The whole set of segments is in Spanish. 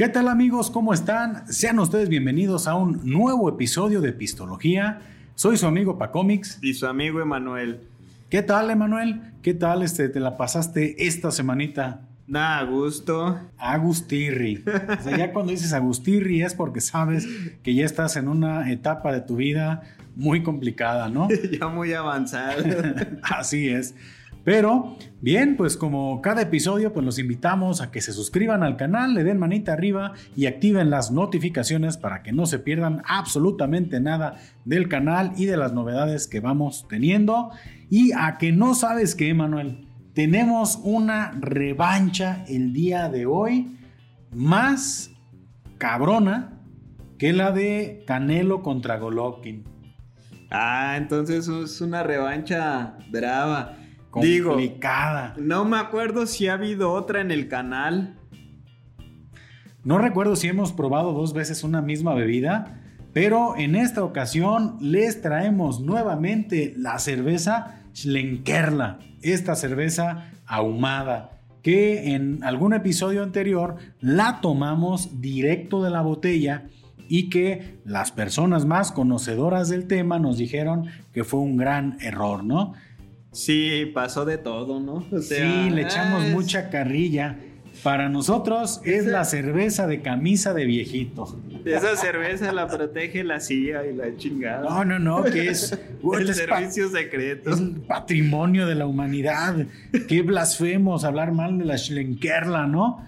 ¿Qué tal amigos? ¿Cómo están? Sean ustedes bienvenidos a un nuevo episodio de Pistología. Soy su amigo Pacomics. Y su amigo Emanuel. ¿Qué tal, Emanuel? ¿Qué tal este, te la pasaste esta semanita? Nada, a gusto. Agustirri. O sea, ya cuando dices Agustirri es porque sabes que ya estás en una etapa de tu vida muy complicada, ¿no? ya muy avanzada. Así es. Pero bien, pues como cada episodio, pues los invitamos a que se suscriban al canal, le den manita arriba y activen las notificaciones para que no se pierdan absolutamente nada del canal y de las novedades que vamos teniendo. Y a que no sabes qué, Manuel, tenemos una revancha el día de hoy más cabrona que la de Canelo contra Golovkin. Ah, entonces es una revancha brava complicada. Digo, no me acuerdo si ha habido otra en el canal. No recuerdo si hemos probado dos veces una misma bebida, pero en esta ocasión les traemos nuevamente la cerveza Schlenkerla, esta cerveza ahumada que en algún episodio anterior la tomamos directo de la botella y que las personas más conocedoras del tema nos dijeron que fue un gran error, ¿no? Sí, pasó de todo, ¿no? sí, le echamos mucha carrilla. Para nosotros es la cerveza de camisa de viejito. Esa cerveza la protege la CIA y la chingada. No, no, no, que es el servicio secreto. Es patrimonio de la humanidad. Qué blasfemos hablar mal de la Schlenkerla, ¿no?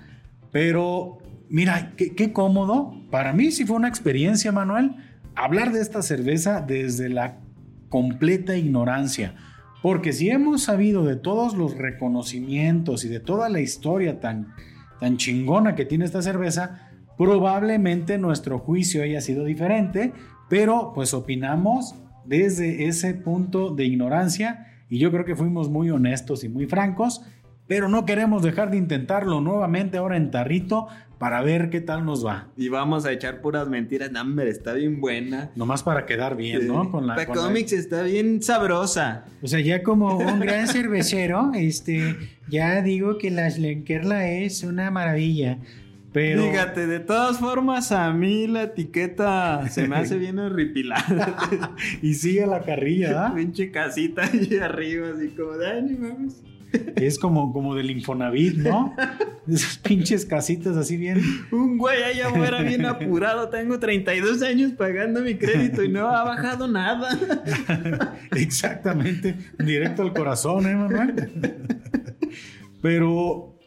Pero mira, qué, qué cómodo. Para mí sí fue una experiencia, Manuel, hablar de esta cerveza desde la completa ignorancia porque si hemos sabido de todos los reconocimientos y de toda la historia tan, chingona que tiene esta cerveza, probablemente nuestro juicio haya sido diferente, pero pues opinamos desde ese punto de ignorancia y yo creo que fuimos muy honestos y muy francos, pero no queremos dejar de intentarlo nuevamente ahora en tarrito para ver qué tal nos va. Y vamos a echar puras mentiras. No, hombre, está bien buena. Nomás para quedar bien, ¿no? Con la, Comics está bien sabrosa. O sea, ya como un gran cervecero, este, ya digo que la Schlenkerla es una maravilla. Pero... Fíjate, de todas formas, a mí la etiqueta se me hace bien horripilada. y sigue la carrilla, ¿ah? Pinche casita ahí arriba, así como ay, mames. Es como, como del Infonavit, ¿no? Esas pinches casitas así bien. Un güey allá afuera bien apurado. Tengo 32 años pagando mi crédito y no ha bajado nada. Exactamente. Directo al corazón, ¿eh, mamá? Pero,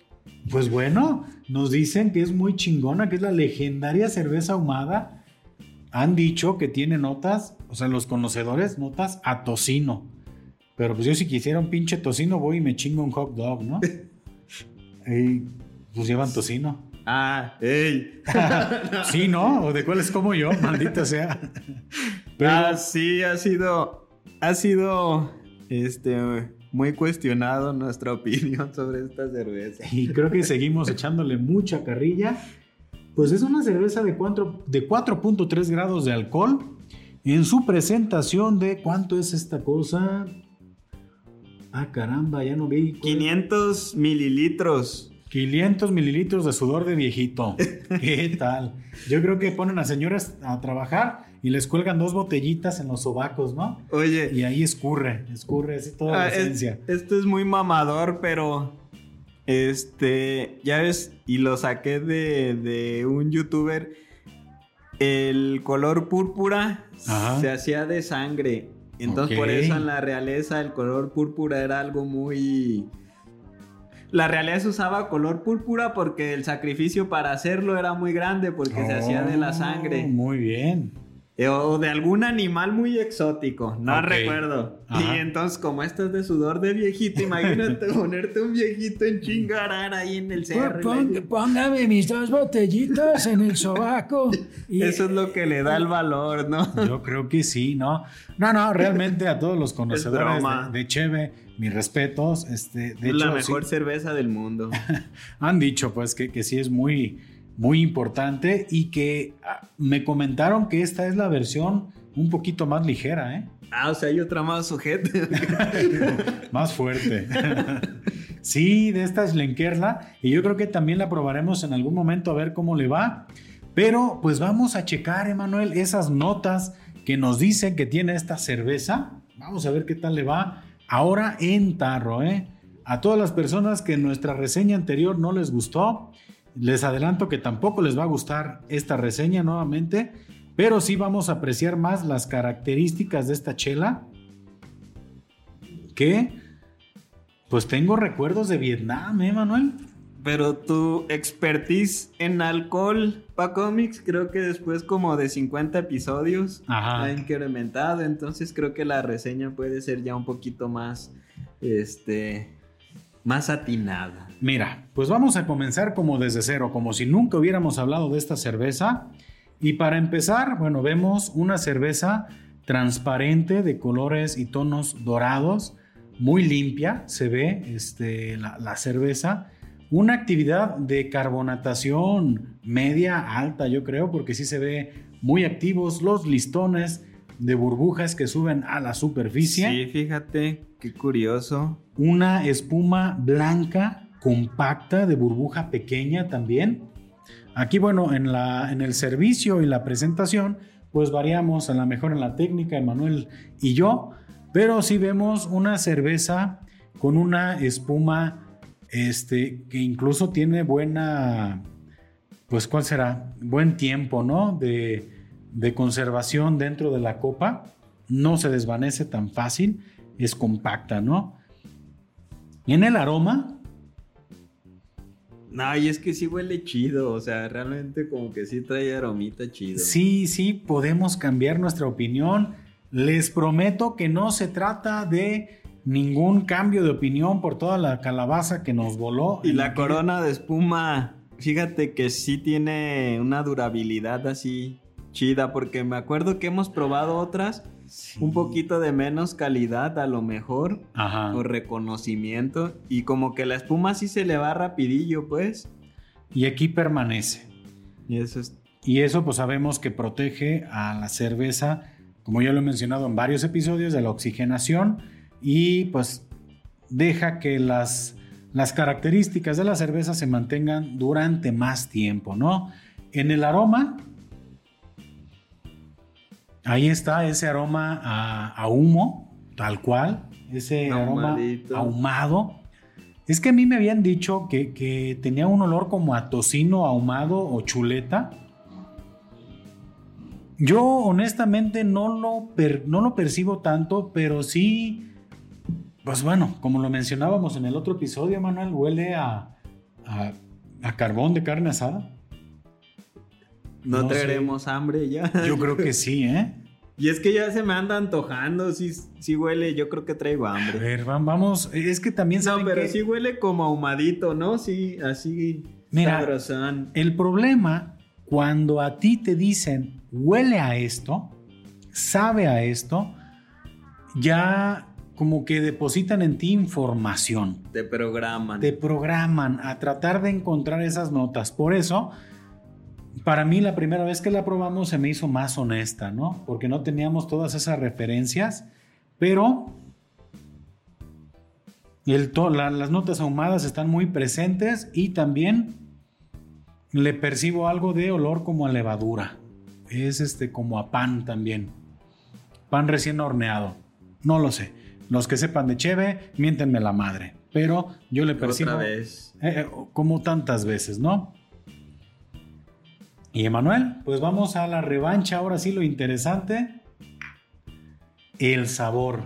pues bueno, nos dicen que es muy chingona, que es la legendaria cerveza ahumada. Han dicho que tiene notas, o sea, los conocedores, notas a tocino. Pero pues yo si quisiera un pinche tocino voy y me chingo un hot dog, ¿no? y pues llevan tocino. Ah, ey. sí, ¿no? ¿O de cuáles como yo? Maldita sea. Pero... Ah, sí, ha sido, ha sido, este, muy cuestionado nuestra opinión sobre esta cerveza. Y creo que seguimos echándole mucha carrilla. Pues es una cerveza de 4.3 de 4.3 grados de alcohol. En su presentación de cuánto es esta cosa, Ah, caramba, ya no vi. 500 mililitros. 500 mililitros de sudor de viejito. ¿Qué tal? Yo creo que ponen a señoras a trabajar y les cuelgan dos botellitas en los sobacos, ¿no? Oye. Y ahí escurre, escurre así toda la ah, esencia. esto es muy mamador, pero. Este. Ya ves, y lo saqué de, de un youtuber. El color púrpura se hacía de sangre. Entonces por eso en la realeza el color púrpura era algo muy... La realeza usaba color púrpura porque el sacrificio para hacerlo era muy grande porque se hacía de la sangre. Oh, muy bien. Eh, o de algún animal muy exótico, no recuerdo. Y entonces, como esto es de sudor de viejito, imagínate ponerte un viejito en chingarar ahí en el cerro. póngame mis dos botellitas en el sobaco. Eso es lo que le da el valor, ¿no? Yo creo que sí, ¿no? No, no, realmente a todos los conocedores de, Cheve, mis respetos. Este, de es la mejor cerveza del mundo. han dicho, pues, que, que sí es muy muy importante y que ah, me comentaron que esta es la versión un poquito más ligera, ¿eh? Ah, o sea, hay otra más sujeta. más fuerte. Sí, de esta Schlenkerla. Y yo creo que también la probaremos en algún momento a ver cómo le va. Pero pues vamos a checar, Emanuel, esas notas que nos dicen que tiene esta cerveza. Vamos a ver qué tal le va ahora en tarro, ¿eh? A todas las personas que en nuestra reseña anterior no les gustó, les adelanto que tampoco les va a gustar esta reseña nuevamente, pero sí vamos a apreciar más las características de esta chela que pues tengo recuerdos de Vietnam, ¿eh, Manuel? Pero tu expertise en alcohol para cómics, creo que después como de 50 episodios ha incrementado. Entonces creo que la reseña puede ser ya un poquito más, este, más atinada. Mira, pues vamos a comenzar como desde cero, como si nunca hubiéramos hablado de esta cerveza. Y para empezar, bueno, vemos una cerveza transparente de colores y tonos dorados muy limpia, se ve este, la, cerveza. Una actividad de carbonatación media, alta, yo creo, porque sí se ve muy activos los listones de burbujas que suben a la superficie. Sí, fíjate, qué curioso. Una espuma blanca, compacta, de burbuja pequeña también. Aquí, bueno, en, la, en el servicio y la presentación, pues variamos a lo mejor en la técnica, Emanuel y yo, pero si vemos una cerveza con una espuma este, que incluso tiene buena, pues ¿cuál será? Buen tiempo, ¿no? De, de conservación dentro de la copa. No se desvanece tan fácil, es compacta, ¿no? En el aroma, no, y es que sí huele chido, o sea, realmente como que sí trae aromita chido. Sí, sí, podemos cambiar nuestra opinión. Les prometo que no se trata de ningún cambio de opinión por toda la calabaza que nos voló. Y la corona de espuma, fíjate que sí tiene una durabilidad así chida, porque me acuerdo que hemos probado otras un poquito de menos calidad a lo mejor, Ajá. o reconocimiento, y como que la espuma sí se le va rapidillo, pues. Y aquí permanece. Y eso es... Y eso pues sabemos que protege a la cerveza como ya lo he mencionado en varios episodios, de la oxigenación y pues deja que las, las características de la cerveza se mantengan durante más tiempo, ¿no? En el aroma, ahí está ese aroma a, humo, tal cual, ese aroma ahumado. Es que a mí me habían dicho que, que tenía un olor como a tocino ahumado o chuleta yo honestamente no lo, no lo percibo tanto, pero sí, pues bueno, como lo mencionábamos en el otro episodio, Manuel, huele a, a, carbón de carne asada. No, traeremos hambre ya. Yo creo que sí, ¿eh? Y es que ya se me anda antojando, sí, sí huele, yo creo que traigo hambre. A ver, vamos, es que también No, pero sí huele como ahumadito, ¿no? Sí, así Mira, el problema cuando a ti te dicen huele a esto, sabe a esto, ya como que depositan en ti información. Te programan. Te programan a tratar de encontrar esas notas. Por eso, para mí la primera vez que la probamos se me hizo más honesta, ¿no? Porque no teníamos todas esas referencias, pero el las notas ahumadas están muy presentes y también le percibo algo de olor como a levadura es este como a pan también. Pan recién horneado. No lo sé. Los que sepan de cheve, miéntenme la madre. Pero yo le percibo. Otra vez. Eh, eh, como tantas veces, ¿no? Y Emanuel, pues vamos a la revancha. Ahora sí, lo interesante. El sabor.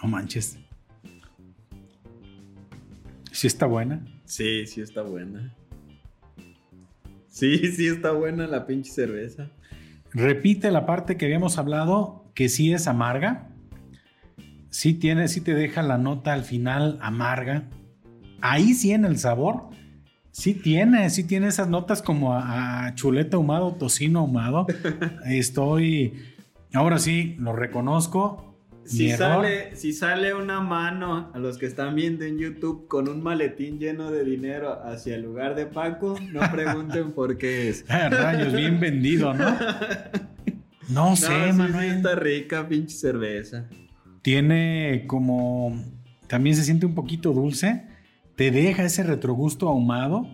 No manches. ¿Sí está buena? Sí, sí está buena. Sí, sí está buena la pinche cerveza. Repite la parte que habíamos hablado, que sí es amarga. Sí tiene, sí te deja la nota al final amarga. Ahí sí en el sabor. Sí tiene, sí tiene esas notas como a, a chuleta ahumado, tocino ahumado. Estoy, ahora sí, lo reconozco si sale, si sale una mano a los que están viendo en YouTube con un maletín lleno de dinero hacia el lugar de Paco, no pregunten por qué es. Ah, rayos, bien vendido, ¿no? No sé, Manuel. está rica, pinche cerveza. Tiene como. También se siente un poquito dulce. Te deja ese retrogusto ahumado.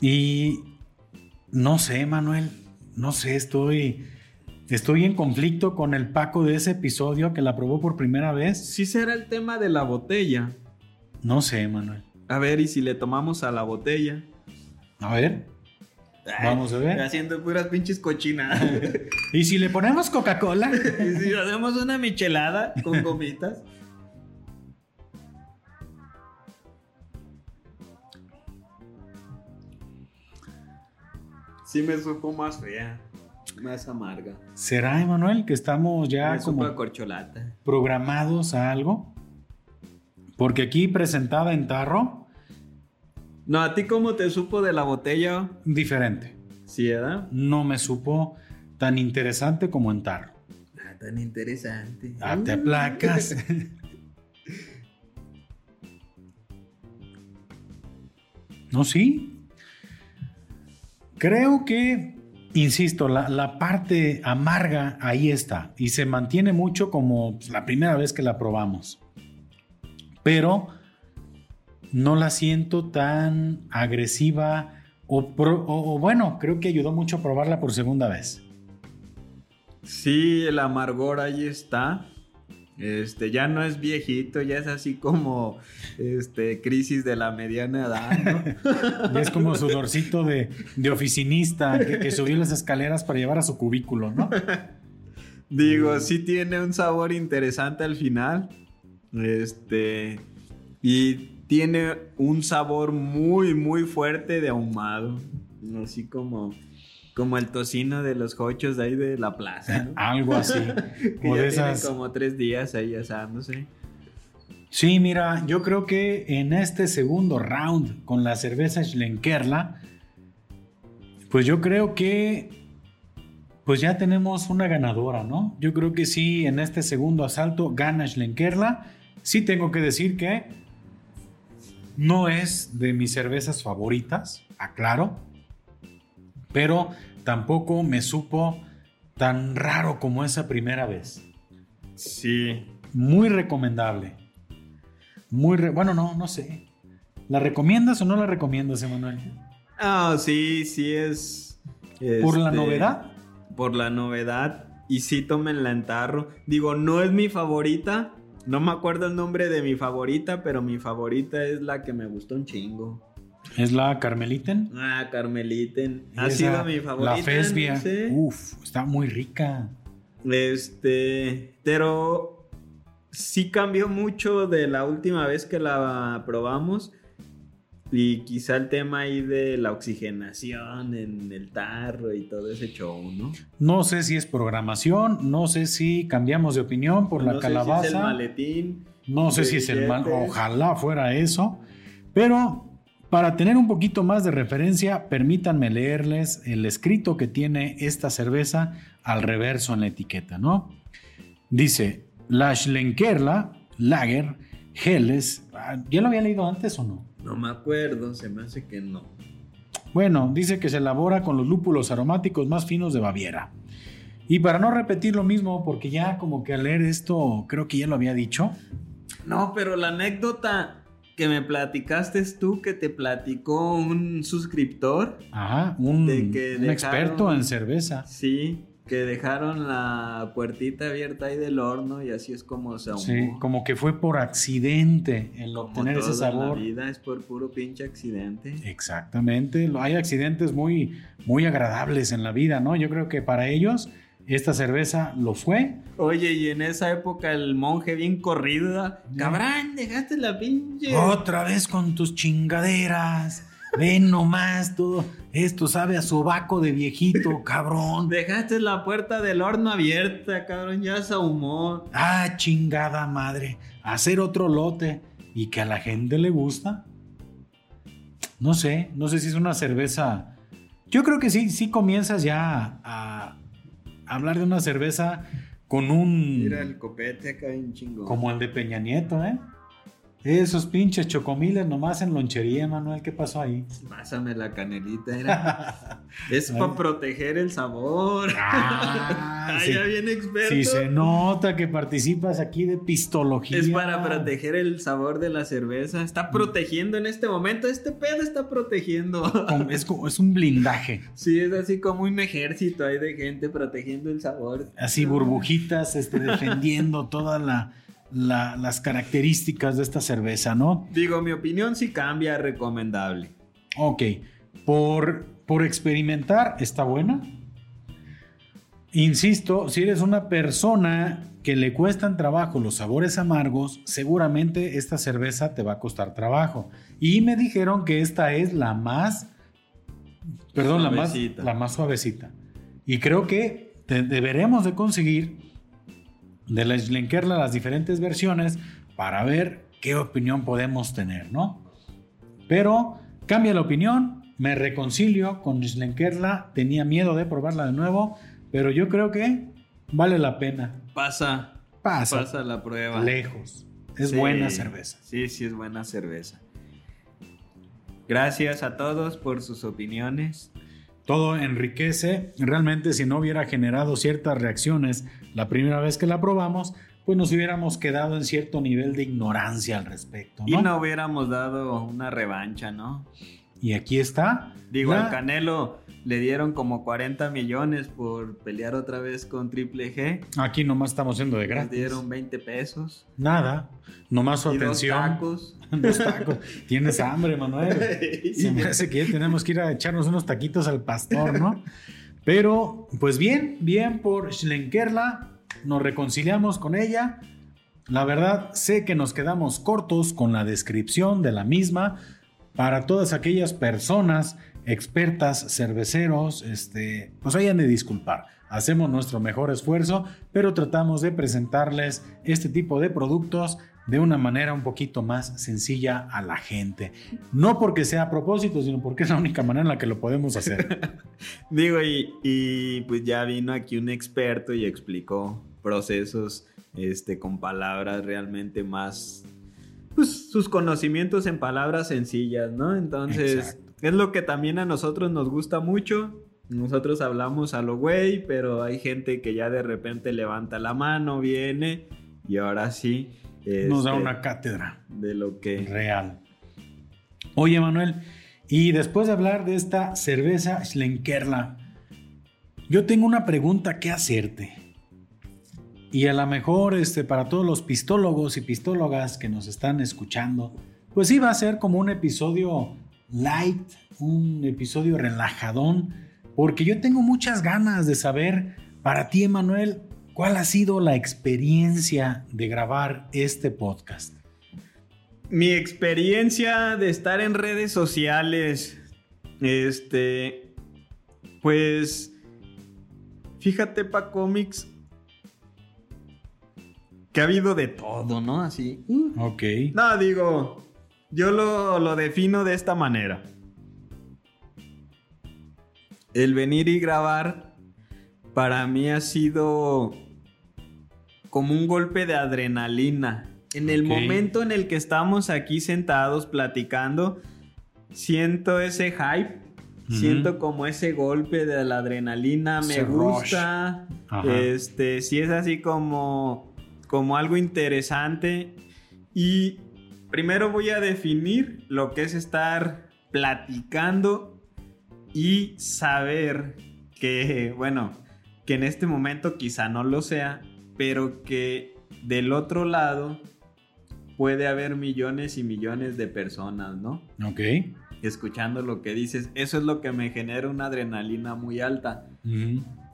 Y. No sé, Manuel. No sé, estoy. Estoy en conflicto con el Paco de ese episodio que la probó por primera vez. Sí será el tema de la botella. No sé, Manuel. A ver, ¿y si le tomamos a la botella? A ver. Vamos a ver. Haciendo puras pinches cochinas. ¿Y si le ponemos Coca-Cola? ¿Y si hacemos una michelada con gomitas? Sí me supo más fea. Más amarga. ¿Será, Emanuel, que estamos ya como corcholata. programados a algo? Porque aquí presentada en tarro. No, ¿a ti cómo te supo de la botella? Diferente. ¿Sí, verdad? No me supo tan interesante como en tarro. Ah, tan interesante. Ah, te aplacas. no, sí. Creo que insisto, la, parte amarga ahí está y se mantiene mucho como pues, la primera vez que la probamos. Pero no la siento tan agresiva o, bueno, creo que ayudó mucho a probarla por segunda vez. Sí, el amargor ahí está. Este, ya no es viejito, ya es así como este, crisis de la mediana edad, ¿no? es como sudorcito de, de oficinista que, subió las escaleras para llevar a su cubículo, ¿no? Digo, sí tiene un sabor interesante al final. Este. Y tiene un sabor muy, muy fuerte de ahumado. Así como como el tocino de los cochos de ahí de la plaza. Algo así. como de esas... como tres días ahí asándose. Sí, mira, yo creo que en este segundo round con la cerveza Schlenkerla, pues yo creo que pues ya tenemos una ganadora, ¿no? Yo creo que sí, en este segundo asalto gana Schlenkerla. Sí tengo que decir que no es de mis cervezas favoritas, aclaro pero tampoco me supo tan raro como esa primera vez. Sí. Muy recomendable. Muy bueno, no, no sé. ¿La recomiendas o no la recomiendas, Emanuel? Ah, sí, sí es. ¿Por la este, novedad? Por la novedad. Y sí, tómenla en tarro. Digo, no es mi favorita. No me acuerdo el nombre de mi favorita, pero mi favorita es la que me gustó un chingo. ¿Es la Carmeliten? Ah, Carmeliten. Ha sido mi favorita. La Fesbia. Uf, está muy rica. Este, pero sí cambió mucho de la última vez que la probamos. Y quizá el tema ahí de la oxigenación en el tarro y todo ese show, ¿no? No sé si es programación, no sé si cambiamos de opinión por la calabaza. No sé si es el maletín. No sé si es el mal. Ojalá fuera eso. Pero para tener un poquito más de referencia, permítanme leerles el escrito que tiene esta cerveza al reverso en la etiqueta, ¿no? Dice, la Schlenkerla Lager Helles, ah, ¿ya lo había leído antes o no? No me acuerdo, se me hace que no. Bueno, dice que se elabora con los lúpulos aromáticos más finos de Baviera. Y para no repetir lo mismo, porque ya como que al leer esto creo que ya lo había dicho. No, pero la anécdota que me platicaste tú que te platicó un suscriptor. Ajá, un, experto en cerveza. Sí, que dejaron la puertita abierta ahí del horno y así es como se ahumó. Sí, como que fue por accidente el obtener ese sabor. la vida es por puro pinche accidente. Exactamente, hay accidentes muy, muy agradables en la vida, ¿no? Yo creo que para ellos esta cerveza lo fue. Oye, y en esa época el monje bien corrido, cabrón, dejaste la pinche. Otra vez con tus chingaderas. Ven nomás, todo esto sabe a sobaco de viejito, cabrón. Dejaste la puerta del horno abierta, cabrón, ya se ahumó. Ah, chingada madre. Hacer otro lote y que a la gente le gusta. No sé, no sé si es una cerveza. Yo creo que sí, sí comienzas ya a hablar de una cerveza con un... Mira el copete acá un chingo. Como el de Peña Nieto, ¿eh? Esos pinches chocomiles nomás en lonchería, Manuel, ¿qué pasó ahí? Pásame la canelita, era. es para proteger el sabor. Ah, sí. ya bien experto. Sí, se nota que participas aquí de pistología. Es para proteger el sabor de la cerveza. Está protegiendo en este momento. Este pedo está protegiendo. Es, es un blindaje. Sí, es así como un ejército ahí de gente protegiendo el sabor. Así burbujitas, este, defendiendo toda la las características de esta cerveza, ¿no? Digo, mi opinión sí cambia, recomendable. Ok, por, por experimentar está buena. Insisto, si eres una persona que le cuestan trabajo los sabores amargos, seguramente esta cerveza te va a costar trabajo. Y me dijeron que esta es la más, perdón, la más, la más suavecita. Y creo que deberemos de conseguir de la Schlenkerla las diferentes versiones para ver qué opinión podemos tener, ¿no? Pero cambia la opinión, me reconcilio con Schlenkerla, tenía miedo de probarla de nuevo, pero yo creo que vale la pena. Pasa. Pasa. Pasa la prueba. Lejos. Es buena cerveza. Sí, sí, es buena cerveza. Gracias a todos por sus opiniones todo enriquece. Realmente si no hubiera generado ciertas reacciones la primera vez que la probamos, pues nos hubiéramos quedado en cierto nivel de ignorancia al respecto. Y no hubiéramos dado una revancha, ¿no? Y aquí está. Digo, al Canelo le dieron como 40 millones por pelear otra vez con Triple G. Aquí nomás estamos siendo de gratis. Le dieron 20 pesos. Nada. Nomás su y atención. Dos tacos. dos tacos. Tienes hambre, Manuel. Se me hace que ya tenemos que ir a echarnos unos taquitos al pastor, ¿no? Pero, pues bien, bien por Schlenkerla. Nos reconciliamos con ella. La verdad, sé que nos quedamos cortos con la descripción de la misma para todas aquellas personas expertas, cerveceros, este, pues hayan de disculpar. Hacemos nuestro mejor esfuerzo, pero tratamos de presentarles este tipo de productos de una manera un poquito más sencilla a la gente. No porque sea a propósito, sino porque es la única manera en la que lo podemos hacer. Digo, y, y, pues ya vino aquí un experto y explicó procesos este, con palabras realmente más pues, sus conocimientos en palabras sencillas, ¿no? Entonces, es lo que también a nosotros nos gusta mucho. Nosotros hablamos a lo güey, pero hay gente que ya de repente levanta la mano, viene y ahora sí. nos da este, una cátedra. De lo que. Real. Oye, Manuel, y después de hablar de esta cerveza Schlenkerla, yo tengo una pregunta que hacerte. Y a lo mejor este, para todos los pistólogos y pistólogas que nos están escuchando, pues iba a ser como un episodio light, un episodio relajadón, porque yo tengo muchas ganas de saber para ti, Emanuel, cuál ha sido la experiencia de grabar este podcast. Mi experiencia de estar en redes sociales, este, pues, fíjate, pa cómics, que ha habido de todo, ¿no? Así. Ok. No, digo, yo lo, lo defino de esta manera. El venir y grabar para mí ha sido como un golpe de adrenalina. En el momento en el que estamos aquí sentados platicando, siento ese hype, siento como ese golpe de la adrenalina, me gusta. Este, si es así como como algo interesante y primero voy a definir lo que es estar platicando y saber que, bueno, que en este momento quizá no lo sea, pero que del otro lado puede haber millones y millones de personas, ¿no? Ok. Escuchando lo que dices, eso es lo que me genera una adrenalina muy alta.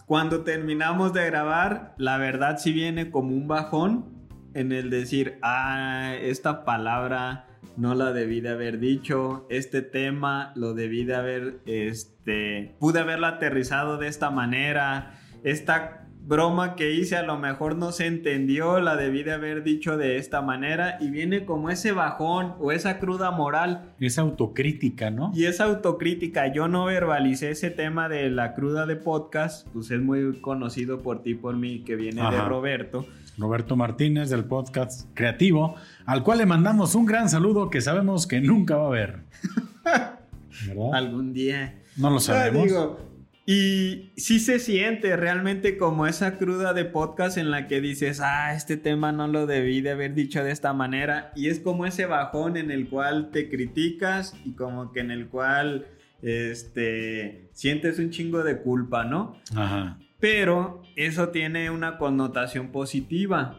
Cuando terminamos de grabar, la verdad sí viene como un bajón en el decir, ah, esta palabra no la debí de haber dicho, este tema lo debí de haber, este, pude haberla aterrizado de esta manera, esta broma que hice a lo mejor no se entendió, la debí de haber dicho de esta manera y viene como ese bajón o esa cruda moral. Esa autocrítica, ¿no? Y esa autocrítica, yo no verbalicé ese tema de la cruda de podcast, pues es muy conocido por ti, por mí, que viene de Roberto. Roberto Martínez del podcast Creativo, al cual le mandamos un gran saludo que sabemos que nunca va a ver. ¿Verdad? Algún día. No lo sabemos. Y sí se siente realmente como esa cruda de podcast en la que dices, ah, este tema no lo debí de haber dicho de esta manera. Y es como ese bajón en el cual te criticas y como que en el cual este, sientes un chingo de culpa, ¿no? Ajá. Pero eso tiene una connotación positiva.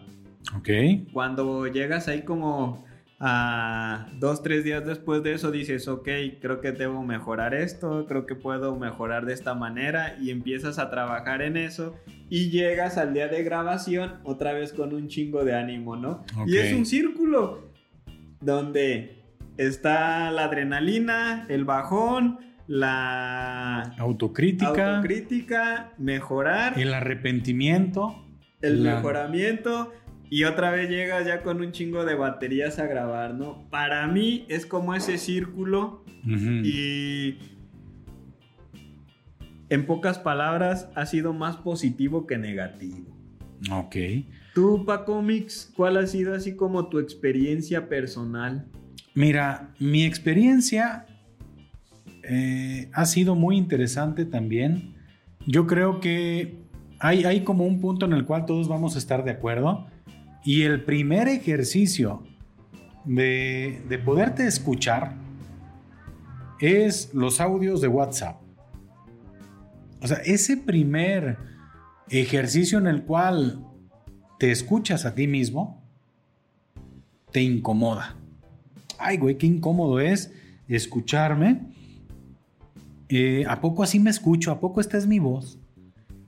Ok. Cuando llegas ahí como a dos, tres días después de eso dices, ok, creo que debo mejorar esto, creo que puedo mejorar de esta manera y empiezas a trabajar en eso y llegas al día de grabación otra vez con un chingo de ánimo, ¿no? Y es un círculo donde está la adrenalina, el bajón, la autocrítica, autocrítica mejorar, el arrepentimiento, el mejoramiento y otra vez llegas ya con un chingo de baterías a grabar, ¿no? Para mí es como ese círculo y en pocas palabras ha sido más positivo que negativo. Ok. Tú, Paco Mix, ¿cuál ha sido así como tu experiencia personal? Mira, mi experiencia eh, ha sido muy interesante también. Yo creo que hay, hay como un punto en el cual todos vamos a estar de acuerdo y el primer ejercicio de, de poderte escuchar es los audios de WhatsApp. O sea, ese primer ejercicio en el cual te escuchas a ti mismo, te incomoda. Ay, güey, qué incómodo es escucharme. Eh, ¿A poco así me escucho? ¿A poco esta es mi voz?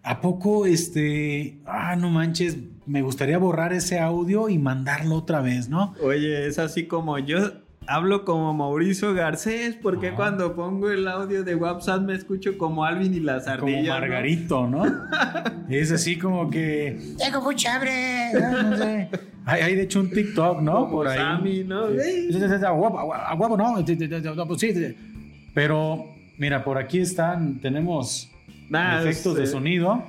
¿A poco este, ah, no manches, me gustaría borrar ese audio y mandarlo otra vez, ¿no? Oye, es así como yo hablo como Mauricio Garcés, porque cuando pongo el audio de WhatsApp me escucho como Alvin y las ardillas. Como Margarito, ¿no? es así como que. Tengo mucha hambre. No, sé. Hay, de hecho un TikTok, ¿no? Por ahí. Sammy, ¿no? A huevo, no. Sí, pero, mira, por aquí están, tenemos efectos de sonido.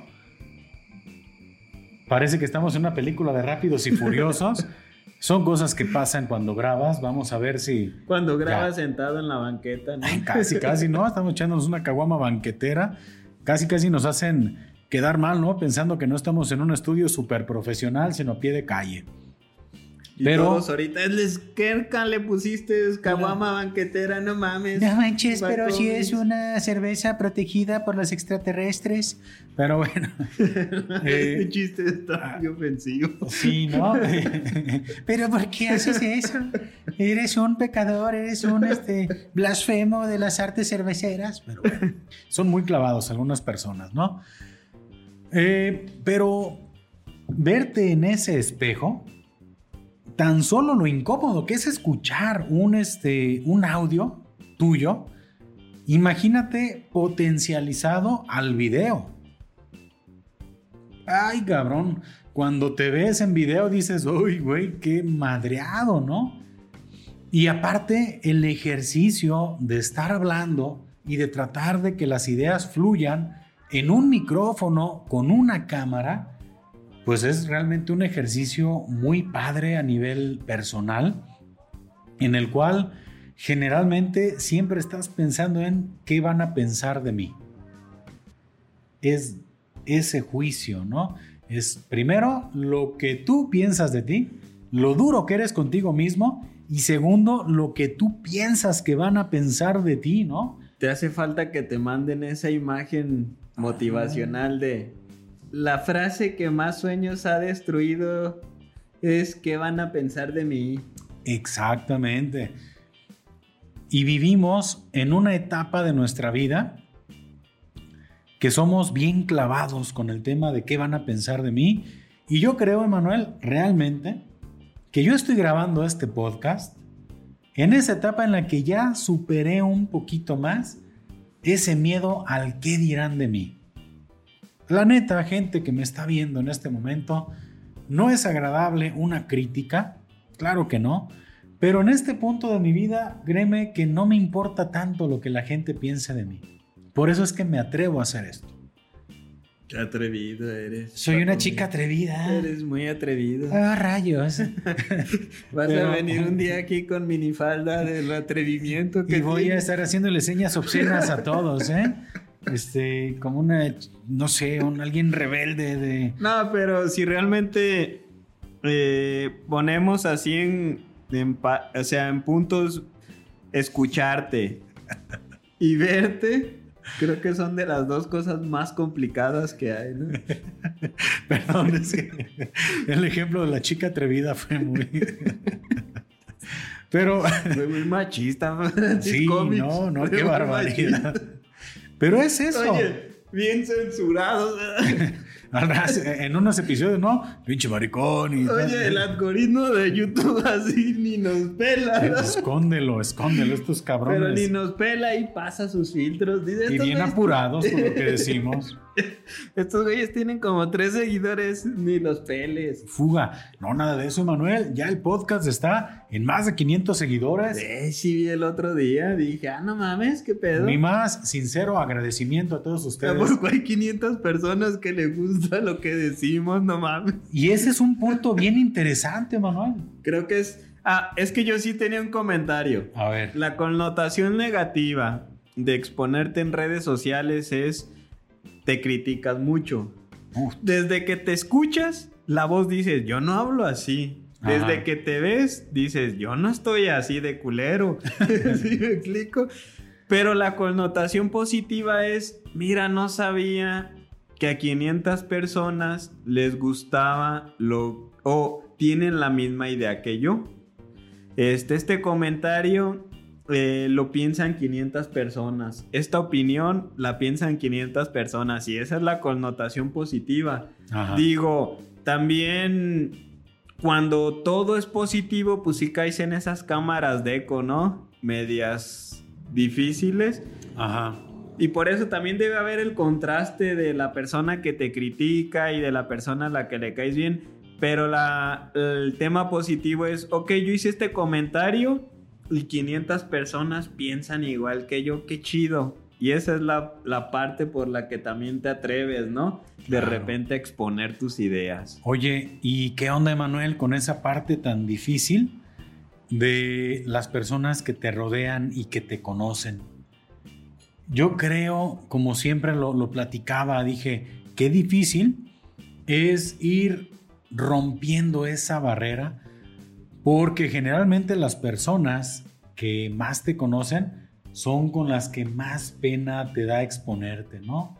Parece que estamos en una película de rápidos y furiosos. Son cosas que pasan cuando grabas. Vamos a ver si. Cuando grabas sentado en la banqueta, ¿no? casi, casi, ¿no? Estamos echándonos una caguama banquetera. Casi, casi nos hacen quedar mal, ¿no? Pensando que no estamos en un estudio súper profesional, sino a pie de calle. Pero todos ahorita es Kerka le pusiste caguama banquetera, no mames. No manches, pero si es una cerveza protegida por los extraterrestres. Pero bueno. este chiste está muy ofensivo. Sí, ¿no? pero ¿por qué haces eso? Eres un pecador, eres un este, blasfemo de las artes cerveceras. Pero bueno, son muy clavados algunas personas, ¿no? Eh, pero verte en ese espejo tan solo lo incómodo que es escuchar un, este, un audio tuyo, imagínate potencializado al video. Ay, cabrón, cuando te ves en video dices, uy, güey, qué madreado, ¿no? Y aparte, el ejercicio de estar hablando y de tratar de que las ideas fluyan en un micrófono con una cámara, pues es realmente un ejercicio muy padre a nivel personal, en el cual generalmente siempre estás pensando en qué van a pensar de mí. Es ese juicio, ¿no? Es primero lo que tú piensas de ti, lo duro que eres contigo mismo y segundo lo que tú piensas que van a pensar de ti, ¿no? Te hace falta que te manden esa imagen motivacional de la frase que más sueños ha destruido es ¿qué van a pensar de mí? Exactamente. Y vivimos en una etapa de nuestra vida que somos bien clavados con el tema de qué van a pensar de mí. Y yo creo, Emanuel, realmente que yo estoy grabando este podcast en esa etapa en la que ya superé un poquito más ese miedo al qué dirán de mí. La neta, gente que me está viendo en este momento, no es agradable una crítica, claro que no, pero en este punto de mi vida, créeme que no me importa tanto lo que la gente piense de mí. Por eso es que me atrevo a hacer esto. Qué atrevido eres. Soy una chica atrevida. Eres muy atrevido. Ah, rayos. Vas a venir un día aquí con minifalda del atrevimiento que Y voy a estar haciéndole señas obscenas a todos, ¿eh? Este, como una, no sé, un, alguien rebelde de... No, pero si realmente eh, ponemos así en, o sea, en puntos escucharte y verte, creo que son de las dos cosas más complicadas que hay, ¿no? Perdón, es que el ejemplo de la chica atrevida fue muy... Pero... Fue muy machista. Sí, no, no, qué barbaridad. Pero es eso. Oye, bien censurado. en unos episodios, ¿no? Pinche maricón. Y Oye, el algoritmo de YouTube así ni nos pela. Escóndelo, escóndelo, estos cabrones. Pero ni nos pela y pasa sus filtros. y bien apurados por lo que decimos. Estos güeyes tienen como tres seguidores, ni los peles. Fuga. No, nada de eso, Manuel. Ya el podcast está en más de 500 seguidores. Sí, sí vi el otro día. Dije, ah, no mames, qué pedo. Mi más sincero agradecimiento a todos ustedes. Porque hay 500 personas que les gusta lo que decimos, no mames. Y ese es un punto bien interesante, Manuel. Creo que es... Ah, es que yo sí tenía un comentario. A ver. La connotación negativa de exponerte en redes sociales es te criticas mucho. Desde que te escuchas, la voz dices, yo no hablo así. Desde que te ves, dices, yo no estoy así de culero. ¿Sí me explico? Pero la connotación positiva es, mira, no sabía que a 500 personas les gustaba lo o tienen la misma idea que yo. Este, este comentario eh, lo piensan 500 personas. Esta opinión la piensan 500 personas y esa es la connotación positiva. Digo, también cuando todo es positivo, pues sí caes en esas cámaras de eco, ¿no? Medias difíciles. Ajá. Y por eso también debe haber el contraste de la persona que te critica y de la persona a la que le caes bien. Pero la, el tema positivo es, ok, yo hice este comentario y 500 personas piensan igual que yo, qué chido. Y esa es la, parte por la que también te atreves, ¿no? De repente a exponer tus ideas. Oye, ¿y qué onda, Emanuel, con esa parte tan difícil de las personas que te rodean y que te conocen? Yo creo, como siempre lo, lo platicaba, dije, qué difícil es ir rompiendo esa barrera porque generalmente las personas que más te conocen son con las que más pena te da exponerte, ¿no?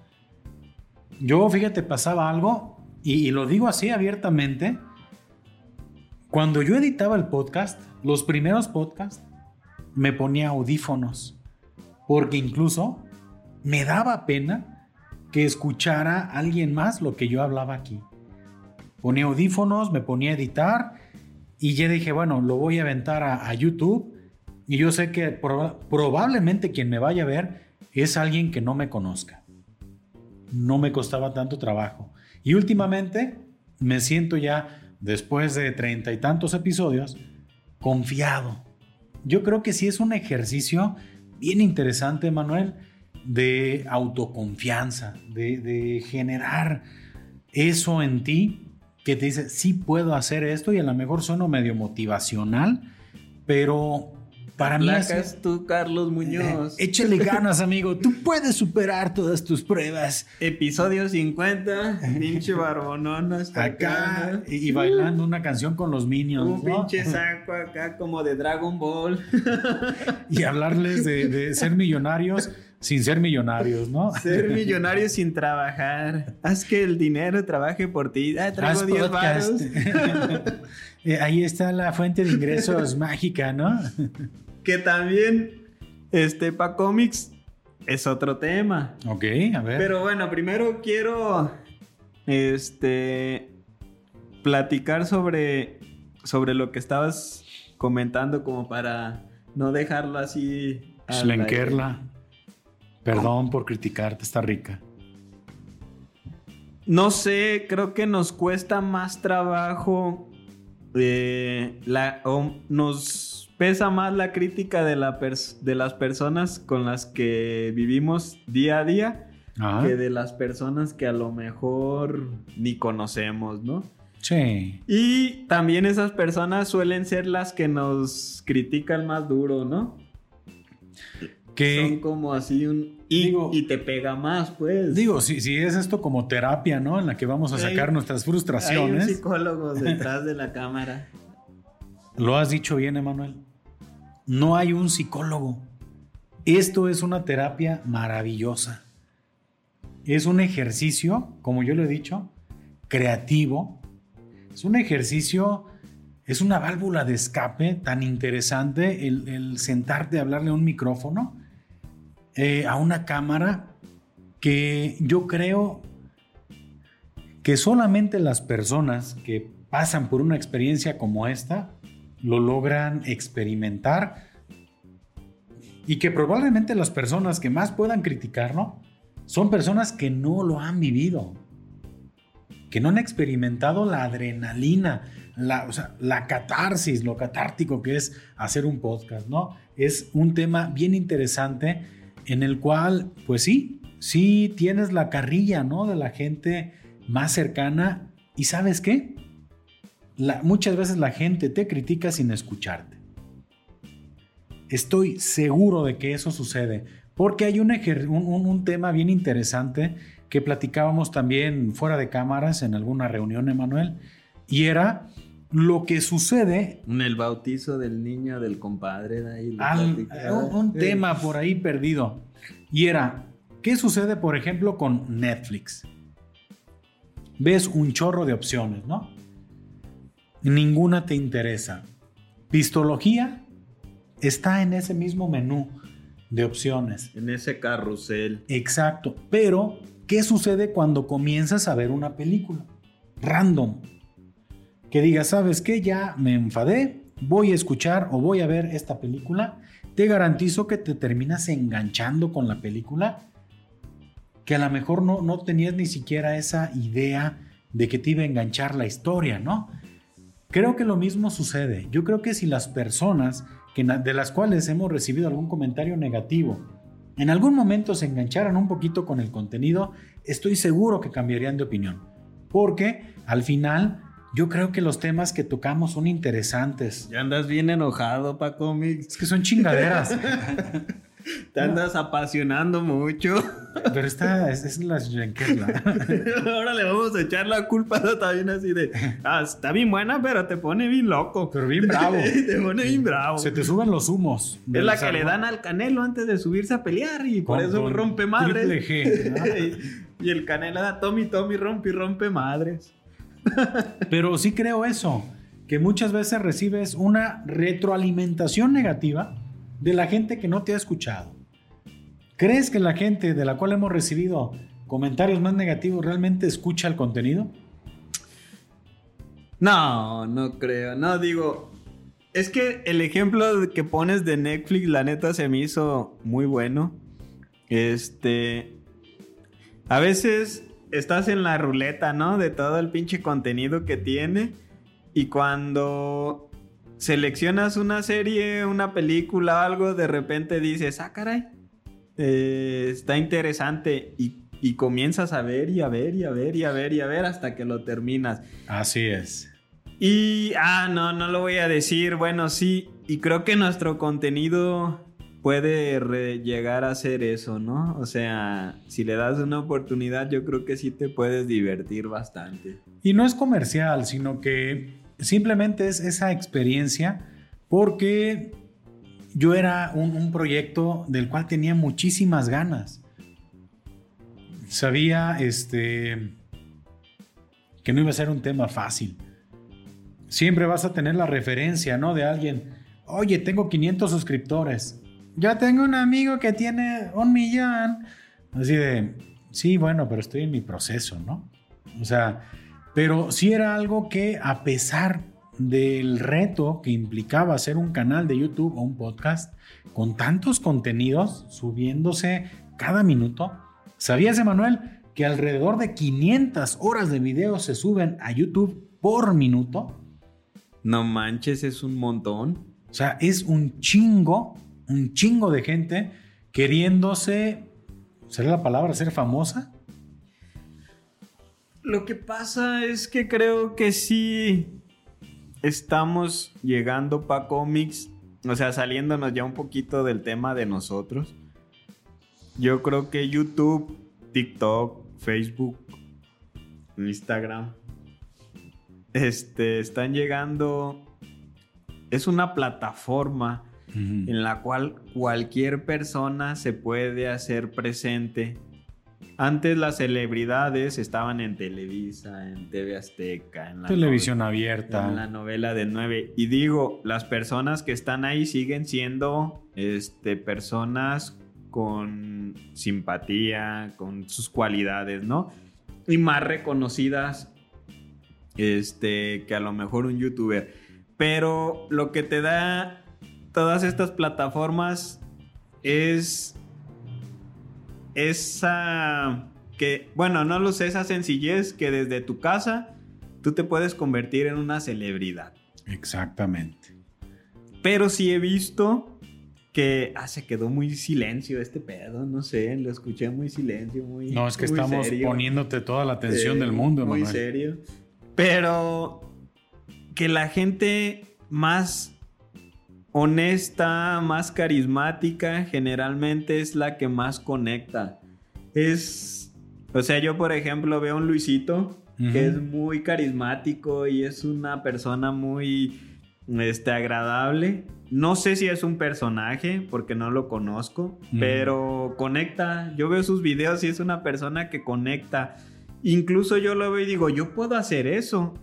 Yo, fíjate, pasaba algo, y, lo digo así abiertamente, cuando yo editaba el podcast, los primeros podcasts, me ponía audífonos, porque incluso me daba pena que escuchara alguien más lo que yo hablaba aquí. Ponía audífonos, me ponía a editar y ya dije, bueno, lo voy a aventar a, YouTube. Y yo sé que probablemente quien me vaya a ver es alguien que no me conozca. No me costaba tanto trabajo. Y últimamente me siento ya, después de treinta y tantos episodios, confiado. Yo creo que sí es un ejercicio bien interesante, Manuel, de autoconfianza, de, de generar eso en ti que te dice, sí puedo hacer esto y a lo mejor sueno medio motivacional, pero para mí es tú, Carlos Muñoz. Eh, échale ganas, amigo. Tú puedes superar todas tus pruebas. Episodio 50, pinche barbonón hasta acá. y, bailando una canción con los Minions. Un pinche saco acá como de Dragon Ball. y hablarles de, de ser millonarios sin ser millonarios, ¿no? Ser millonarios sin trabajar. Haz que el dinero trabaje por ti. Ah, traigo 10 baros. Eh, ahí está la fuente de ingresos mágica, ¿no? que también, este, pa cómics es otro tema. Ok, a ver. Pero bueno, primero quiero, este, platicar sobre, sobre lo que estabas comentando como para no dejarlo así. Schlenkerla. Perdón por criticarte, está rica. no sé, creo que nos cuesta más trabajo. Eh, la, nos pesa más la crítica de, la de las personas con las que vivimos día a día que de las personas que a lo mejor ni conocemos, ¿no? Sí. Y también esas personas suelen ser las que nos critican más duro, ¿no? Que son como así un y, te pega más, pues. Digo, si, si es esto como terapia, ¿no? En la que vamos a sacar nuestras frustraciones. Hay un psicólogo detrás de la cámara. Lo has dicho bien, Emanuel. No hay un psicólogo. Esto es una terapia maravillosa. Es un ejercicio, como yo lo he dicho, creativo. Es un ejercicio, es una válvula de escape tan interesante el, el sentarte a hablarle a un micrófono eh, a una cámara que yo creo que solamente las personas que pasan por una experiencia como esta lo logran experimentar y que probablemente las personas que más puedan criticarlo son personas que no lo han vivido, que no han experimentado la adrenalina, la, la catarsis, lo catártico que es hacer un podcast, ¿no? Es un tema bien interesante en el cual, pues sí, sí tienes la carrilla, ¿no? De la gente más cercana y sabes qué? muchas veces la gente te critica sin escucharte. Estoy seguro de que eso sucede, porque hay un, un, tema bien interesante que platicábamos también fuera de cámaras en alguna reunión, Emanuel, y era lo que sucede. En el bautizo del niño del compadre, de ahí. un, tema por ahí perdido. Y era, ¿qué sucede, por ejemplo, con Netflix? Ves un chorro de opciones, ¿no? Ninguna te interesa. Pistología está en ese mismo menú de opciones. En ese carrusel. Exacto. Pero, ¿qué sucede cuando comienzas a ver una película? Random que diga, ¿sabes qué? Ya me enfadé, voy a escuchar o voy a ver esta película, te garantizo que te terminas enganchando con la película, que a lo mejor no, no tenías ni siquiera esa idea de que te iba a enganchar la historia, ¿no? Creo que lo mismo sucede. Yo creo que si las personas que, de las cuales hemos recibido algún comentario negativo, en algún momento se engancharan un poquito con el contenido, estoy seguro que cambiarían de opinión. Porque al final yo creo que los temas que tocamos son interesantes. Ya andas bien enojado, Paco Mix. Es que son chingaderas. Te andas apasionando mucho. Pero esta es, la Ahora le vamos a echar la culpa también así de. Ah, está bien buena, pero te pone bien loco. Pero bien bravo. te pone bien bravo. Se te suben los humos. Es la que le dan al canelo antes de subirse a pelear y por eso rompe madres. y el canelo da Tommy, Tommy, rompe y rompe madres. Pero sí creo eso, que muchas veces recibes una retroalimentación negativa de la gente que no te ha escuchado. ¿Crees que la gente de la cual hemos recibido comentarios más negativos realmente escucha el contenido? No, no creo. No, digo, es que el ejemplo que pones de Netflix, la neta, se me hizo muy bueno. Este. A veces estás en la ruleta, ¿no? De todo el pinche contenido que tiene. Y cuando seleccionas una serie, una película, algo, de repente dices, ah, caray, eh, está interesante. Y, y comienzas a ver y a ver y a ver y a ver y a ver hasta que lo terminas. Así es. Y, ah, no, no lo voy a decir. Bueno, sí. Y creo que nuestro contenido puede llegar a ser eso, ¿no? O sea, si le das una oportunidad, yo creo que sí te puedes divertir bastante. Y no es comercial, sino que simplemente es esa experiencia porque yo era un, proyecto del cual tenía muchísimas ganas. Sabía este, que no iba a ser un tema fácil. Siempre vas a tener la referencia, ¿no? De alguien, oye, tengo 500 suscriptores yo tengo un amigo que tiene un millón. Así de, sí, bueno, pero estoy en mi proceso, ¿no? O sea, pero sí era algo que a pesar del reto que implicaba hacer un canal de YouTube o un podcast con tantos contenidos subiéndose cada minuto, ¿sabías, Emanuel? que alrededor de 500 horas de video se suben a YouTube por minuto. No manches, es un montón. O sea, es un chingo, un chingo de gente queriéndose, ¿será la palabra ser famosa? Lo que pasa es que creo que sí estamos llegando para cómics, o sea, saliéndonos ya un poquito del tema de nosotros. Yo creo que YouTube, TikTok, Facebook, Instagram, este, están llegando. Es una plataforma en la cual cualquier persona se puede hacer presente antes las celebridades estaban en Televisa, en TV Azteca, en la televisión abierta, en la novela de nueve. Y digo, las personas que están ahí siguen siendo este, personas con simpatía, con sus cualidades, ¿no? Y más reconocidas este, que a lo mejor un youtuber. Pero lo que te da todas estas plataformas es esa que, bueno, no lo sé, esa sencillez que desde tu casa tú te puedes convertir en una celebridad. Exactamente. Pero sí he visto que ah, se quedó muy silencio este pedo, no sé, lo escuché muy silencio, muy No, es que estamos poniéndote toda la atención del mundo, Muy serio. Pero que la gente más honesta, más carismática, generalmente es la que más conecta. Es, o sea, yo por ejemplo veo a un Luisito que es muy carismático y es una persona muy este, agradable. No sé si es un personaje porque no lo conozco, pero conecta. Yo veo sus videos y es una persona que conecta. Incluso yo lo veo y digo, yo puedo hacer eso.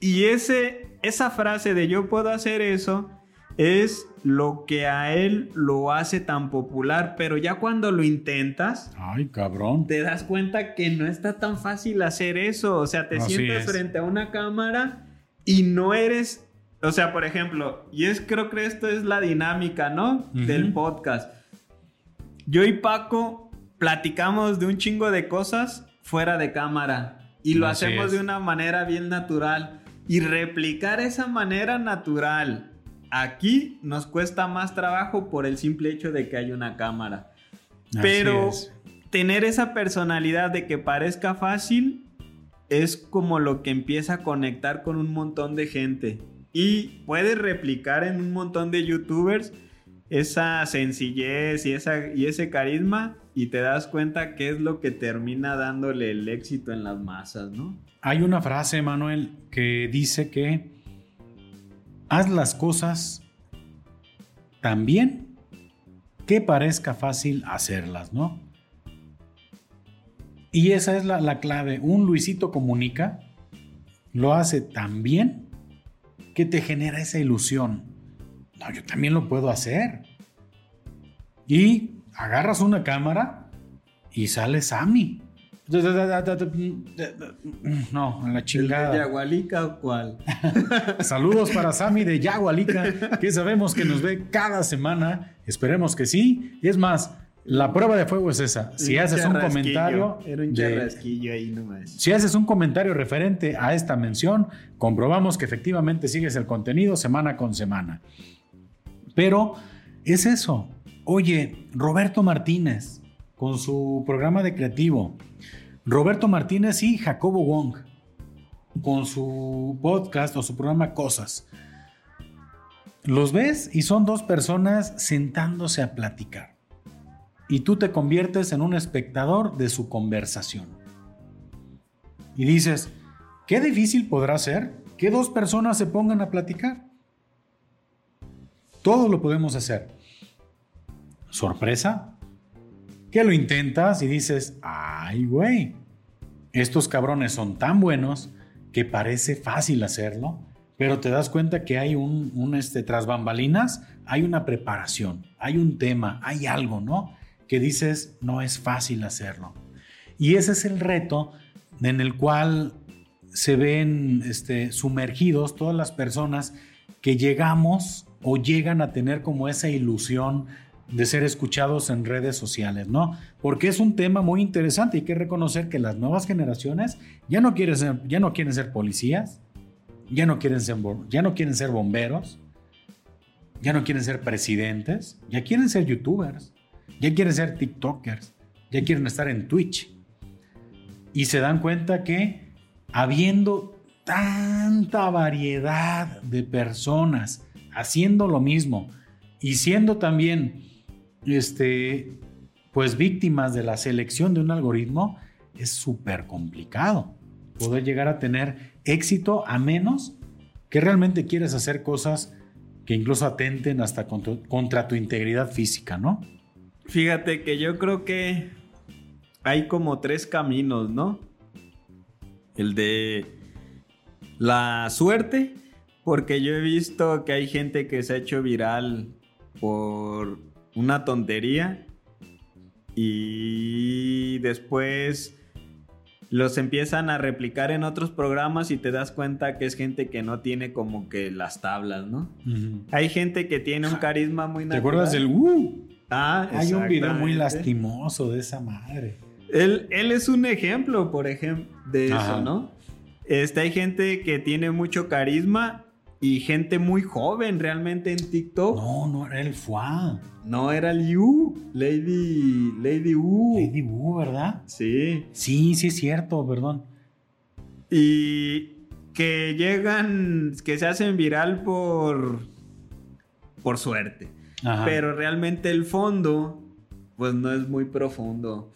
Y ese, esa frase de yo puedo hacer eso es lo que a él lo hace tan popular, pero ya cuando lo intentas, ay cabrón, te das cuenta que no está tan fácil hacer eso, o sea, te sientes frente a una cámara y no eres, o sea, por ejemplo, y es creo que esto es la dinámica, ¿no? Del podcast. Yo y Paco platicamos de un chingo de cosas fuera de cámara y lo hacemos de una manera bien natural. Y replicar esa manera natural Aquí nos cuesta más trabajo por el simple hecho de que hay una cámara. Pero tener esa personalidad de que parezca fácil es como lo que empieza a conectar con un montón de gente. Y puedes replicar en un montón de youtubers esa sencillez y, esa, y ese carisma y te das cuenta que es lo que termina dándole el éxito en las masas, ¿no? Hay una frase, Manuel, que dice que haz las cosas tan bien que parezca fácil hacerlas, ¿no? Y esa es la, clave. Un Luisito comunica, lo hace tan bien que te genera esa ilusión. No, yo también lo puedo hacer. Y agarras una cámara y sale Sammy. No, en la chingada. ¿De Yagualica o cuál? Saludos para Sammy de Yagualica, que sabemos que nos ve cada semana. Esperemos que sí. Y es más, la prueba de fuego es esa. Si haces un comentario. Era un charrasquillo ahí nomás. Si haces un comentario referente a esta mención, comprobamos que efectivamente sigues el contenido semana con semana. Pero es eso. Oye, Roberto Martínez, con su programa de creativo Roberto Martínez y Jacobo Wong con su podcast o su programa Cosas. Los ves y son dos personas sentándose a platicar. Y tú te conviertes en un espectador de su conversación. Y dices, qué difícil podrá ser que dos personas se pongan a platicar. Todo lo podemos hacer. ¿Sorpresa? Que lo intentas y dices, ay, güey, estos cabrones son tan buenos que parece fácil hacerlo, pero te das cuenta que hay un, este, tras bambalinas, hay una preparación, hay un tema, hay algo, ¿no? Que dices, no es fácil hacerlo. Y ese es el reto en el cual se ven este, sumergidos todas las personas que llegamos o llegan a tener como esa ilusión de ser escuchados en redes sociales, ¿no? Porque es un tema muy interesante. Hay que reconocer que las nuevas generaciones ya no quieren ser, ya no quieren ser policías, ya no quieren ser, ya no quieren ser bomberos, ya no quieren ser presidentes, ya quieren ser youtubers, ya quieren ser tiktokers, ya quieren estar en Twitch. Y se dan cuenta que habiendo tanta variedad de personas haciendo lo mismo y siendo también este, pues víctimas de la selección de un algoritmo, es súper complicado poder llegar a tener éxito a menos que realmente quieres hacer cosas que incluso atenten hasta contra, contra, tu integridad física, ¿no? Fíjate que yo creo que hay como tres caminos, ¿no? El de la suerte, porque yo he visto que hay gente que se ha hecho viral por una tontería y después los empiezan a replicar en otros programas y te das cuenta que es gente que no tiene como que las tablas, ¿no? Hay gente que tiene un carisma muy natural. ¿Te acuerdas del uh? Ah, Hay un video muy lastimoso de esa madre. Él, él es un ejemplo, por ejemplo, de eso, ¿no? Este, hay gente que tiene mucho carisma y gente muy joven realmente en TikTok. No, no era el Fua. No, era el Yu. Lady. Lady Wu. Lady Wu, ¿verdad? Sí. Sí, sí es cierto, perdón. Y que llegan. que se hacen viral por. por suerte. Pero realmente el fondo. Pues no es muy profundo.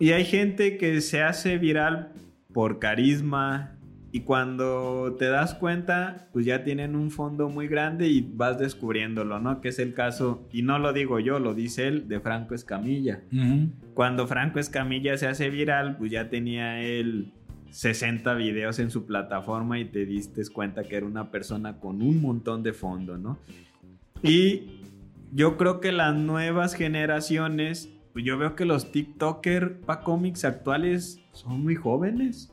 Y hay gente que se hace viral por carisma, y cuando te das cuenta, pues ya tienen un fondo muy grande y vas descubriéndolo, ¿no? Que es el caso, y no lo digo yo, lo dice él, de Franco Escamilla. Cuando Franco Escamilla se hace viral, pues ya tenía él 60 videos en su plataforma y te diste cuenta que era una persona con un montón de fondo, ¿no? Y yo creo que las nuevas generaciones, pues yo veo que los TikToker para cómics actuales son muy jóvenes.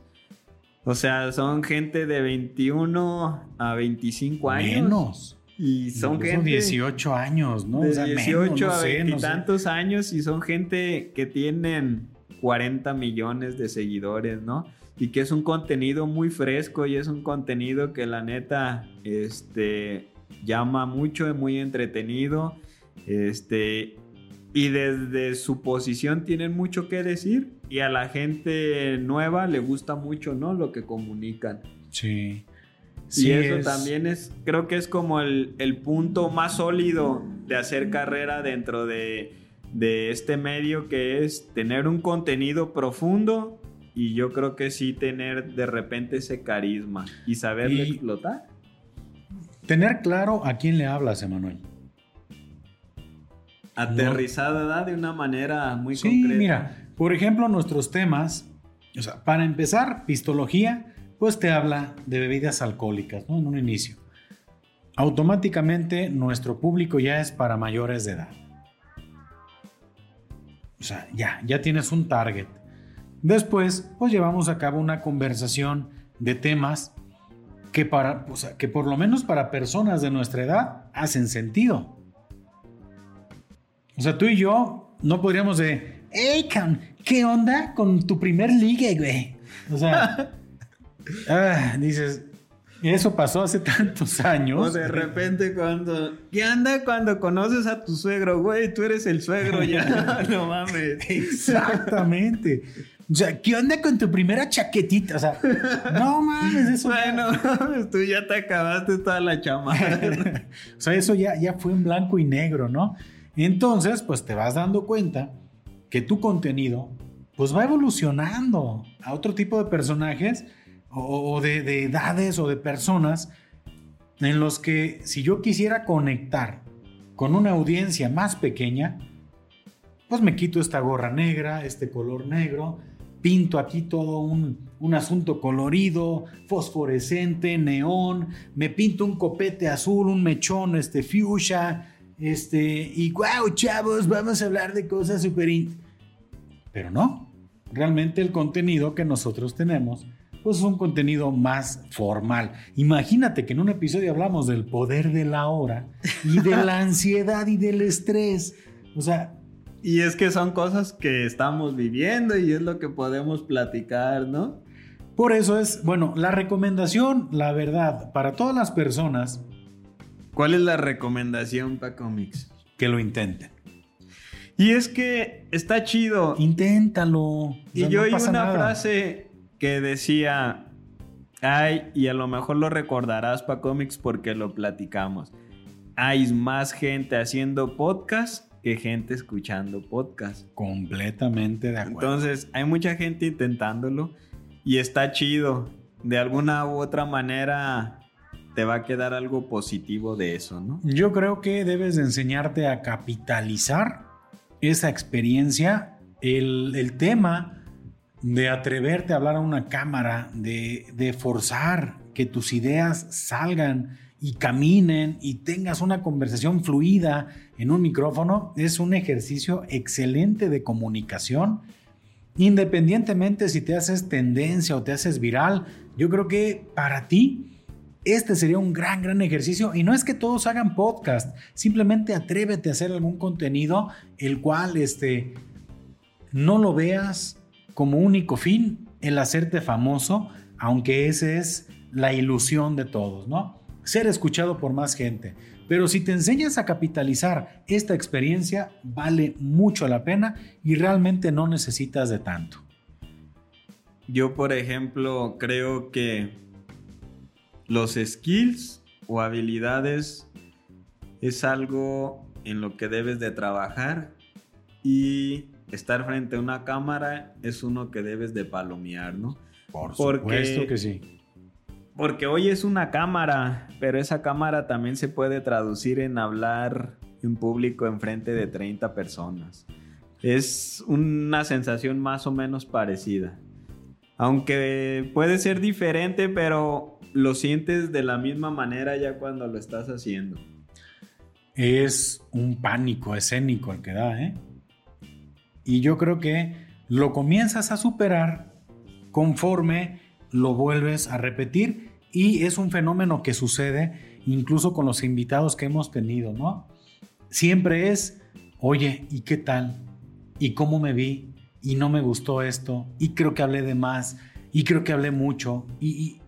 O sea, son gente de 21 a 25 años. Menos. Y son gente. 18 años, ¿no? De 18 a 20 tantos años y son gente que tienen 40 millones de seguidores, ¿no? Y que es un contenido muy fresco y es un contenido que la neta, este, llama mucho, es muy entretenido. Este, y desde su posición tienen mucho que decir y a la gente nueva le gusta mucho, ¿no? Lo que comunican. Sí. y eso también es, creo que es como el, punto más sólido de hacer carrera dentro de, este medio, que es tener un contenido profundo y yo creo que sí tener de repente ese carisma y saberle explotar. Tener claro a quién le hablas, Emanuel aterrizada de una manera muy sí, Mira, por ejemplo, nuestros temas, o sea, para empezar, pistología, pues te habla de bebidas alcohólicas, ¿no? En un inicio. Automáticamente nuestro público ya es para mayores de edad. O sea, ya, ya tienes un target. Después, pues llevamos a cabo una conversación de temas que, para, o sea, que por lo menos para personas de nuestra edad hacen sentido. O sea, tú y yo no podríamos de, hey, ¿qué onda con tu primer ligue, güey? O sea, ah, dices, eso pasó hace tantos años. O de repente cuando, ¿qué onda cuando conoces a tu suegro, güey? Tú eres el suegro ya, no mames. Exactamente. O sea, ¿qué onda con tu primera chaquetita? O sea, no mames, eso. Bueno, tú ya te acabaste toda la chamarra. o sea, eso ya, ya fue en blanco y negro, ¿no? Entonces, pues te vas dando cuenta que tu contenido pues va evolucionando a otro tipo de personajes o, de, edades o de personas en los que si yo quisiera conectar con una audiencia más pequeña, pues me quito esta gorra negra, este color negro, pinto aquí todo un, un, asunto colorido, fosforescente, neón, me pinto un copete azul, un mechón, este fuchsia, este, y wow, chavos, vamos a hablar de cosas súper... Pero no, realmente el contenido que nosotros tenemos, pues es un contenido más formal. Imagínate que en un episodio hablamos del poder de la hora y de la ansiedad y del estrés. O sea... Y es que son cosas que estamos viviendo y es lo que podemos platicar, ¿no? Por eso es, bueno, la recomendación, la verdad, para todas las personas. ¿Cuál es la recomendación para cómics? Que lo intenten. Y es que está chido. Inténtalo. y yo oí una frase que decía, ay, y a lo mejor lo recordarás para cómics porque lo platicamos. Hay más gente haciendo podcast que gente escuchando podcast. Completamente de acuerdo. Entonces, hay mucha gente intentándolo y está chido. De alguna u otra manera te va a quedar algo positivo de eso, ¿no? Yo creo que debes de enseñarte a capitalizar esa experiencia, el, tema de atreverte a hablar a una cámara, de, de forzar que tus ideas salgan y caminen y tengas una conversación fluida en un micrófono, es un ejercicio excelente de comunicación. Independientemente si te haces tendencia o te haces viral, yo creo que para ti este sería un gran, gran ejercicio. Y no es que todos hagan podcast, simplemente atrévete a hacer algún contenido el cual este, no lo veas como único fin el hacerte famoso, aunque esa es la ilusión de todos, ¿no? Ser escuchado por más gente. Pero si te enseñas a capitalizar esta experiencia, vale mucho la pena y realmente no necesitas de tanto. Yo, por ejemplo, creo que los skills o habilidades es algo en lo que debes de trabajar y estar frente a una cámara es uno que debes de palomear, ¿no? Por supuesto que sí. Porque hoy es una cámara, pero esa cámara también se puede traducir en hablar en público en frente de 30 personas. Es una sensación más o menos parecida. Aunque puede ser diferente, pero lo sientes de la misma manera ya cuando lo estás haciendo. Es un pánico escénico el que da, ¿eh? Y yo creo que lo comienzas a superar conforme lo vuelves a repetir y es un fenómeno que sucede incluso con los invitados que hemos tenido, ¿no? Siempre es, oye, ¿y qué tal? ¿Y cómo me vi? Y no me gustó esto, y creo que hablé de más, y creo que hablé mucho, y,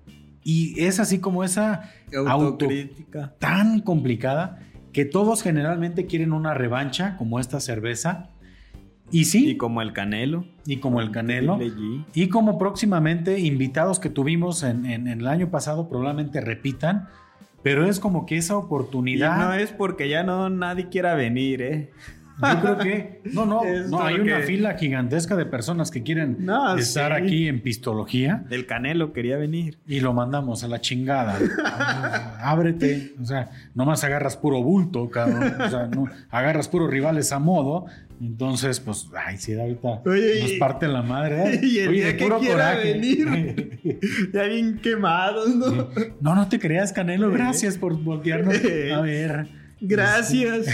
y es así como esa autocrítica tan complicada que todos generalmente quieren una revancha como esta cerveza. Y sí. Y como el Canelo. Y como el Canelo. Y como próximamente invitados que tuvimos en, en, el año pasado probablemente repitan. Pero es como que esa oportunidad. no es porque ya no nadie quiera venir, ¿eh? Yo creo que. No, no, no hay una fila gigantesca de personas que quieren estar aquí en pistología. El Canelo quería venir. Y lo mandamos a la chingada. Ábrete. O sea, nomás agarras puro bulto, cabrón. O sea, no, agarras puro rivales a modo. Entonces, pues, ay, sí, ahorita nos parte la madre. ¿eh? Y el Oye, día que quiera venir, ya bien quemados, ¿no? No, no te creas, Canelo. Gracias por voltearnos a ver. Gracias.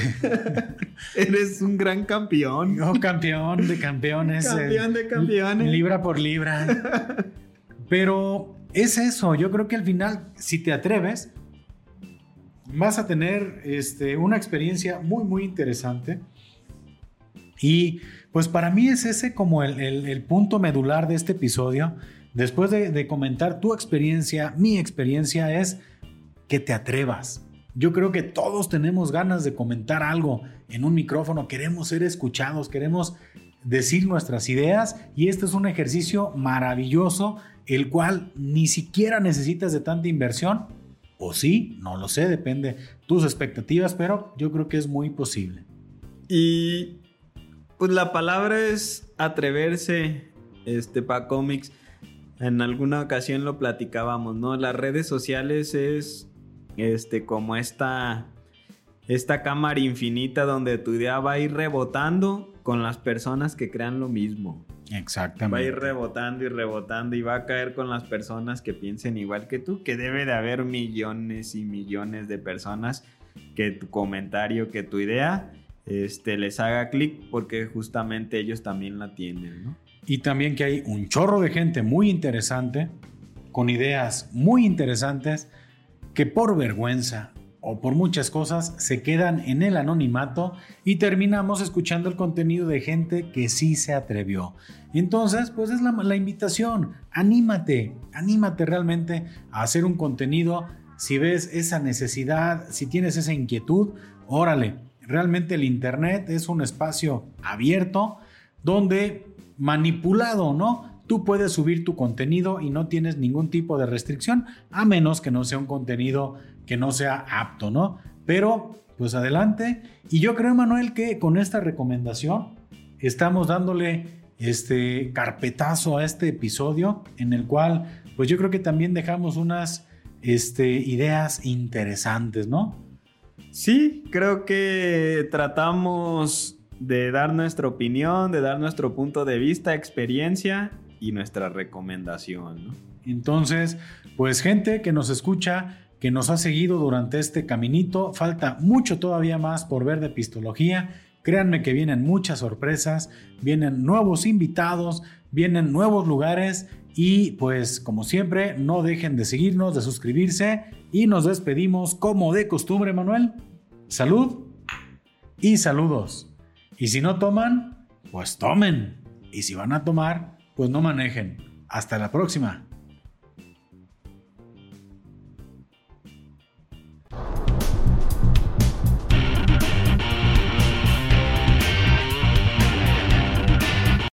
Eres un gran campeón. Oh, campeón de campeones. Campeón de campeones. Libra por libra. Pero es eso. Yo creo que al final, si te atreves, vas a tener este, una experiencia muy, muy interesante. Y pues para mí es ese como el, punto medular de este episodio. Después de comentar tu experiencia, mi experiencia es que te atrevas yo creo que todos tenemos ganas de comentar algo en un micrófono, queremos ser escuchados, queremos decir nuestras ideas y este es un ejercicio maravilloso, el cual ni siquiera necesitas de tanta inversión, o sí, no lo sé, depende tus expectativas, pero yo creo que es muy posible. Y pues la palabra es atreverse, este, para cómics. En alguna ocasión lo platicábamos, ¿no? Las redes sociales es este, como esta, esta cámara infinita donde tu idea va a ir rebotando con las personas que crean lo mismo. Exactamente. Va a ir rebotando y rebotando y va a caer con las personas que piensen igual que tú, que debe de haber millones y millones de personas que tu comentario, que tu idea, este, les haga clic porque justamente ellos también la tienen, ¿no? Y también que hay un chorro de gente muy interesante, con ideas muy interesantes, que por vergüenza o por muchas cosas se quedan en el anonimato y terminamos escuchando el contenido de gente que sí se atrevió. Entonces, pues es la, la invitación, anímate, anímate realmente a hacer un contenido. Si ves esa necesidad, si tienes esa inquietud, órale, realmente el Internet es un espacio abierto donde manipulado, ¿no? Tú puedes subir tu contenido y no tienes ningún tipo de restricción, a menos que no sea un contenido que no sea apto, ¿no? Pero, pues adelante. Y yo creo, Manuel, que con esta recomendación estamos dándole este carpetazo a este episodio en el cual, pues yo creo que también dejamos unas este, ideas interesantes, ¿no? Sí, creo que tratamos de dar nuestra opinión, de dar nuestro punto de vista, experiencia y nuestra recomendación. Entonces, pues gente que nos escucha, que nos ha seguido durante este caminito, falta mucho todavía más por ver de epistología. Créanme que vienen muchas sorpresas, vienen nuevos invitados, vienen nuevos lugares y pues como siempre no dejen de seguirnos, de suscribirse y nos despedimos como de costumbre, Manuel. Salud y saludos. Y si no toman, pues tomen. Y si van a tomar, pues no manejen. Hasta la próxima.